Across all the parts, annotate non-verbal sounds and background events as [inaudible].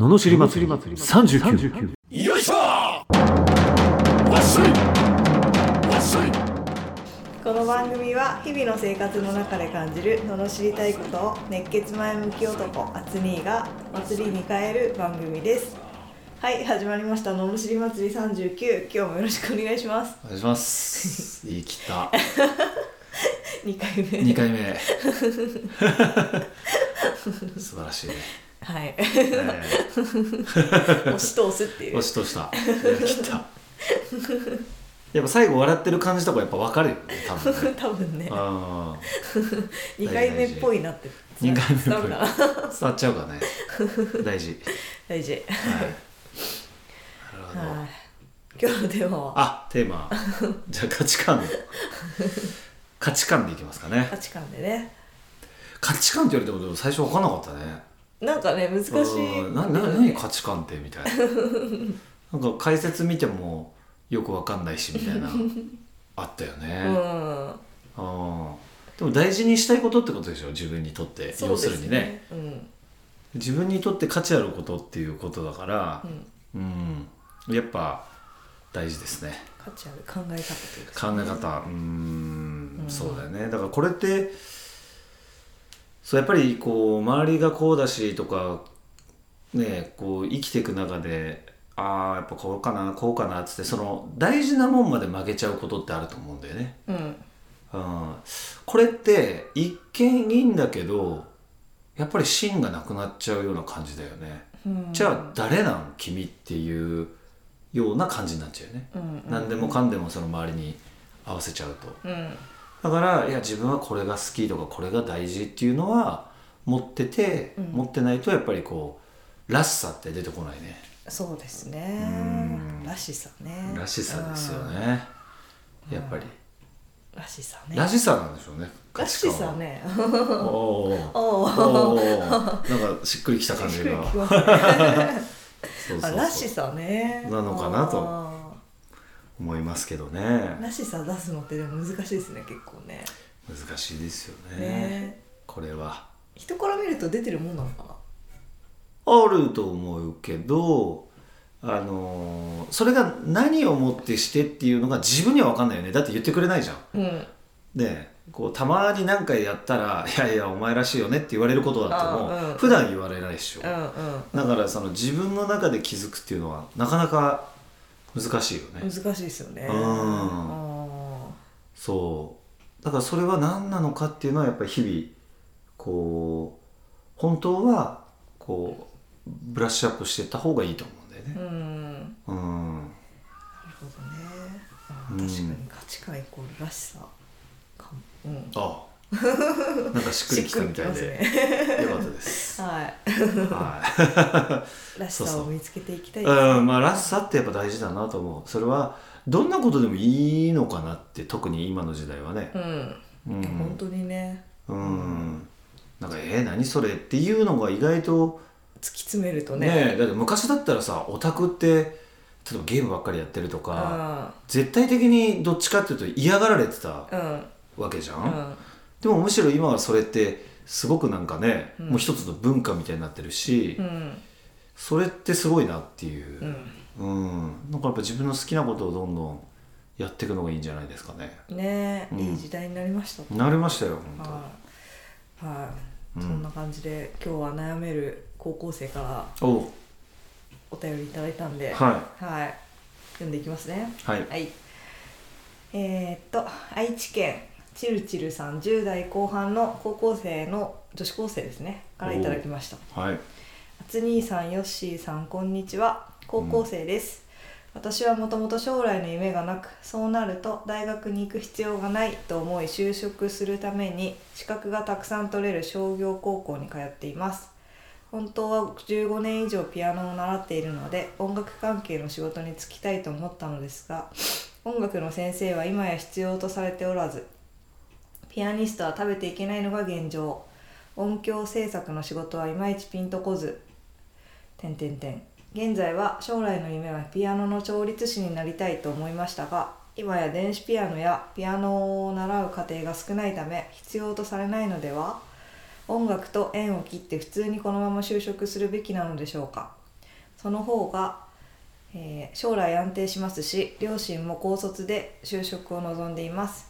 ののしり祭り。39よいしょわっしょい。わっしょい。この番組は日々の生活の中で感じる罵りたいことを熱血前向き男アツニーが祭りに変える番組です。はい始まりました。罵り祭り39今日もよろしくお願いします。お願いします。言い切った。[laughs] 2回目。2回目。[laughs] 素晴らしいね、はい。え押し通すっていー、う。押しとした。切った。やっぱ最後笑ってる感じとかやっぱ分かるよね多分ね。多分ね。[laughs] あ2 [laughs] 回目っぽいなって。2回目っぽい。伝わっちゃうからね。大事。大事。はい。[laughs] なる今日のテーマはあテーマ。じゃあ価値観価値観でいきますかね。価値観でね。価値観って言われても最初分かんなかったねなんかね難しい。うんなな何価値観ってみたいな。[laughs] なんか解説見てもよく分かんないしみたいな。[laughs] あったよね、うん。あーでも大事にしたいことってことでしょ？自分にとって、そうです要するにね。うん。自分にとって価値あることっていうことだから。うん。うん、やっぱ大事ですね。価値ある考え方というか。考え方。うーん。そうだよね。だからこれってそうやっぱりこう周りがこうだしとかねこう生きていく中でああやっぱこうかなこうかなっつってその大事なもんまで負けちゃうことってあると思うんだよね。うんうん、これって一見いいんだけどやっぱり芯がなくなっちゃうような感じだよね。うんじゃあ誰なん君っていうような感じになっちゃうよね。うん何でもかんでもその周りに合わせちゃうと。うんだからいや自分はこれが好きとかこれが大事っていうのは持ってて、うん。持ってないとやっぱりこうらしさって出てこないね。そうですね。うん。らしさね。らしさですよね。やっぱり、うん。らしさね。らしさなんでしょうね。価らし値観は。さね。おー。おー。おおー。なんかしっくりきた感じが。[laughs] そうそうそう。あらしさね。なのかなと。あ思いますけどね。ーらしさ出すのってでも難しいですね結構ね。難しいですよね。ね。これは。人から見ると出てるもんなのかな？あると思うけどあのーそれが何をもってしてっていうのが自分には分かんないよね。だって言ってくれないじゃん。うん。でこうたまに何回やったら「いやいやお前らしいよね」って言われることだってうん。普段言われないでしょ、うんうん。だからその自分の中で気づくっていうのはなかなか難しいよね、難しいですよね。うん。あそう。だからそれは何なのかっていうのはやっぱり日々こう本当はこうブラッシュアップしていった方がいいと思うんだよね。ーうん。うん。なるほどね。確かに価値観イコールらしさかも。うん。あ [laughs] なんかしっくりきたみたいで、しっくりきますよかったです。はいは [laughs] らしさを見つけていきたいい。ですうん、まあらしさってやっぱ大事だなと思う。それはどんなことでもいいのかなって特に今の時代はねう。んうん。本当にねうん。なんかえー、何それっていうのが意外と突き詰めるとねねだって昔だったらさオタクって例えばゲームばっかりやってるとかあ絶対的にどっちかっていうと嫌がられてたうんわけじゃん？うんでもむしろ今はそれってすごくなんかね、うん。もう一つの文化みたいになってるし、うん。それってすごいなっていう。う、ん。うん。なんかやっぱ自分の好きなことをどんどんやっていくのがいいんじゃないですかね。ねうん。いい時代になりましたなりましたよ本はい。はい、うん。そんな感じで今日は悩める高校生から当お便りいただいたんでははい。読んでいきますね。いはい。はい。えー、っと愛知県チルチルさん10代後半の高校生の女子高生ですね。からいただきました。はい。あつ兄さんよっしーさんこんにちは。高校生です、私はもともと将来の夢がなくそうなると大学に行く必要がないと思い就職するために資格がたくさん取れる商業高校に通っています。本当は15年以上ピアノを習っているので音楽関係の仕事に就きたいと思ったのですが音楽の先生は今や必要とされておらずピアニストは食べていけないのが現状。音響制作の仕事はいまいちピンとこず。点点点現在は将来の夢はピアノの調律師になりたいと思いましたが今や電子ピアノやピアノを習う家庭が少ないため必要とされないのでは？音楽と縁を切って普通にこのまま就職するべきなのでしょうか？その方が、えー将来安定しますし両親も高卒で就職を望んでいます。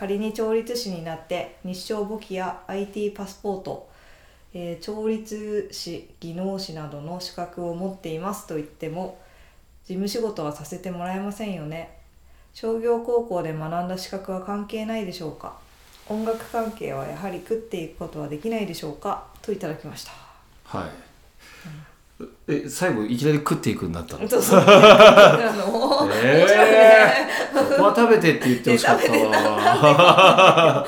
仮に調律師になって日照簿記や IT パスポート、えー調律師技能士などの資格を持っていますと言っても事務仕事はさせてもらえませんよね。商業高校で学んだ資格は関係ないでしょうか。音楽関係はやはり食っていくことはできないでしょうか。といただきました。はいえ最後いきなり食っていくんだったの？そうそう。[laughs] あのええ [laughs] ここは食べてって言ってほしかったわ。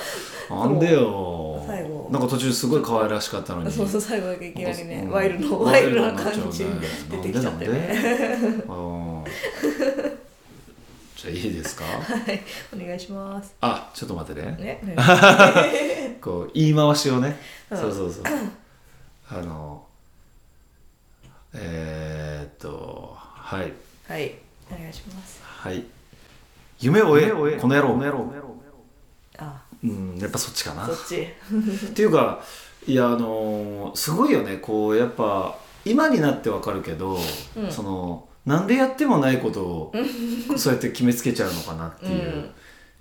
なんでよ。最後。なんか途中すごい可愛らしかったのに。そうそう最後だけいきなりねうん。ワイルドワワイルドな感じね出てきちゃってね。[laughs] うん。じゃあいいですか？はいお願いします。あちょっと待ってね。ねね。こう言い回しをね、うん。そうそうそう。あのえー、っとはい。はいお願いします。はい。夢を追えこの野郎。あ。うんやっぱそっちかな。そっち。[laughs] っていうかいやあのーすごいよね。こうやっぱ今になってわかるけど、うん。そのなんでやってもないことをそうやって決めつけちゃうのかなっていう、うん。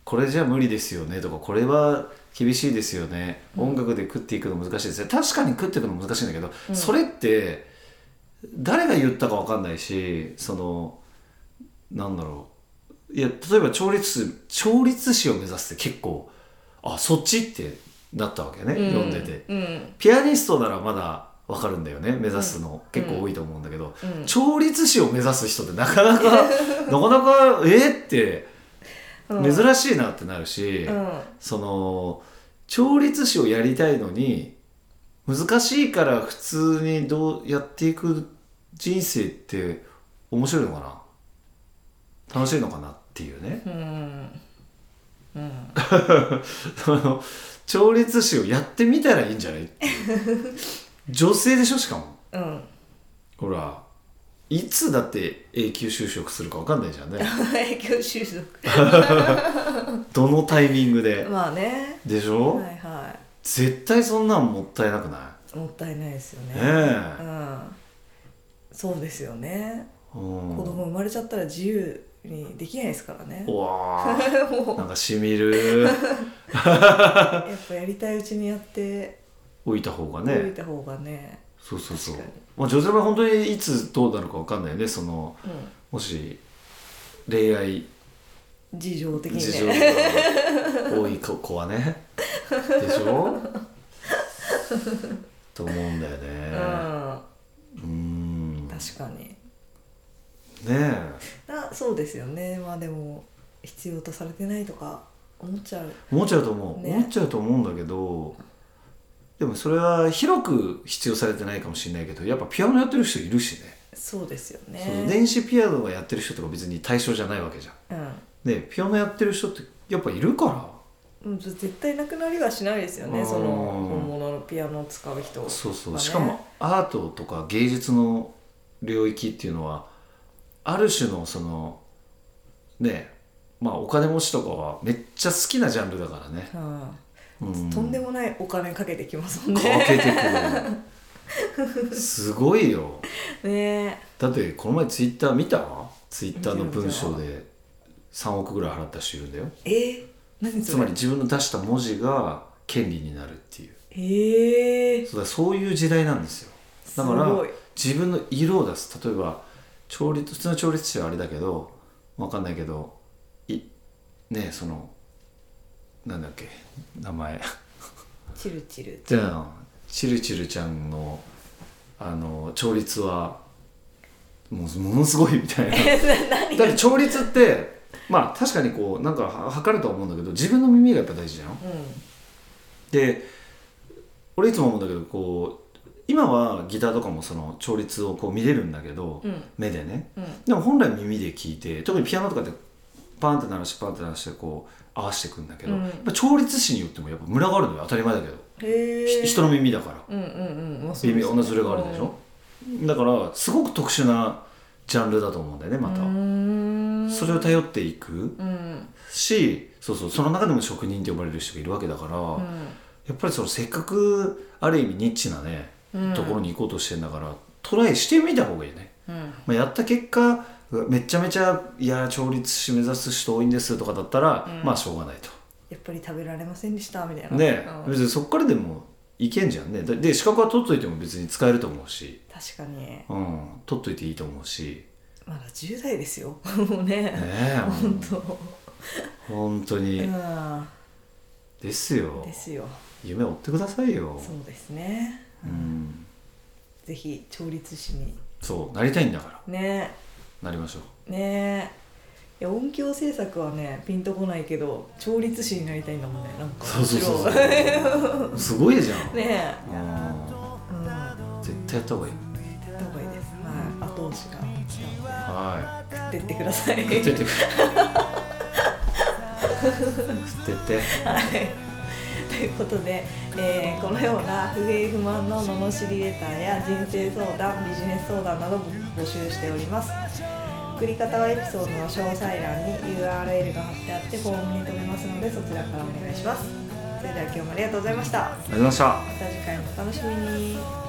これじゃ無理ですよね。とかこれは厳しいですよね、音楽で食っていくの難しいですね。確かに食っていくの難しいんだけど、うん。それって誰が言ったかわかんないしそのなんだろう。いや例えば調律師調律師を目指すって結構あそっちってなったわけね、読ん。でて。うん。ピアニストならまだわかるんだよね目指すの、結構多いと思うんだけど、うん。調律師を目指す人ってなかなか [laughs] なかなかえっってうん。珍しいなってなるし、うん。その調律師をやりたいのに難しいから普通にどうやっていく人生って面白いのかな？楽しいのかなっていうね。うん。うん。[laughs] その調律師をやってみたらいいんじゃない？女性でしょしかも。うん。ほらいつだって永久就職するか分かんないじゃんね。[laughs] 影響就職。[laughs] どのタイミングで？まあね。でしょ、はいは絶対そんなんもったいなくない？もったいないですよね。ねえ。うん。そうですよね。うん。子供生まれちゃったら自由にできないですからね。うわ [laughs] なんかしみる。う [laughs] やっぱやりたいうちにやって。置いた方がおいねた方がね。そうそうそう。まあ、女性は本当にいつどうなるか分かんないよねそのうもし恋愛ん事情的に事情ねが多い子子はね [laughs] でしょ？と思うんだようねうん。ね確かに。え。あそうですよね。まあでも必要とされてないとか思っちゃう。思っちゃうと思う、ね。思っちゃうと思うんだけどでもそれは広く必要されてないかもしれないけどやっぱピアノやってる人いるしね。そうですよね。電子ピアノがやってる人とか別に対象じゃないわけじゃん。うん。でピアノやってる人ってやっぱいるから。うん絶対なくなりはしないですようん。ねその本物のピアノを使う人そうそう、しかもアートとか芸術の領域っていうのはある種のそのねまあお金持ちとかはめっちゃ好きなジャンルだからね、うんうん、とんでもないお金かけてきますもんかねけてくる。[laughs] すごいよ。ね。だってこの前ツイッター見た？ツイッターの文章で3億ぐらい払った人いるんだよ。え？つまり自分の出した文字が権利になるっていう。え。ー、そうだそういう時代なんですよ。だから自分の色を出す。例えば調律普通の調律師はあれだけどわかんないけどいねそのなんだっけ名前。チルチル。じゃあチルチルちゃんのあの調律はもうものすごいみたいな。[laughs] だって調律ってまあ確かにこうなんかは測るとは思うんだけど自分の耳がやっぱ大事じゃん？うで俺いつも思うんだけどこう今はギターとかもその調律をこう見れるんだけど、うん。目でね。んうん。でも本来耳で聞いて特にピアノとかでパンって鳴らしてパンって鳴らしてこう合わせていくんだけど、うん。やっぱ調律師によってもやっぱムラがあるのよ。当たり前だけど、人の耳だから。うんうんうん。まあそう微ですね。妙なズレがあるでしょ、だからすごく特殊なジャンルだと思うんだよねまた、それを頼っていく。うん。しそうそうその中でも職人って呼ばれる人がいるわけだから、うん。やっぱりそのせっかくある意味ニッチなね、うん。ところに行こうとしてんだからトライしてみた方がいいね。うん。まあ、やった結果めちゃめちゃいや調律師目指す人多いんですとかだったら、うん。まあしょうがないと。やっぱり食べられませんでしたみたいな。ね、うん。別にそっからでもいけんじゃんね。でで資格は取っといても別に使えると思うし、確かに。うん、取っといていいと思うしまだ10代ですよ。[laughs] もうね。ねえ。本当。本当に、うん。ですよ。ですよ。夢追ってくださいよ。そうですね、うん。ぜひ調律師に。そうなりたいんだから。ね。なりましょう。ね。いや音響制作はねピンとこないけど調律師になりたいんだもんね。なんかそうそうそう面白い。すごいじゃん、[laughs] ね。うん。えうん。や絶対やった方がいいはい後押しが。は食ってってください。い食ってって。食ってってはい。ということで、えーこのような不平不満の罵りレターや人生相談ビジネス相談など募集しております。送り方はエピソードの詳細欄に URL が貼ってあってフォームに留めますのでそちらからお願いします。それでは今日もありがとうございました。ありがとうございました。また次回もお楽しみに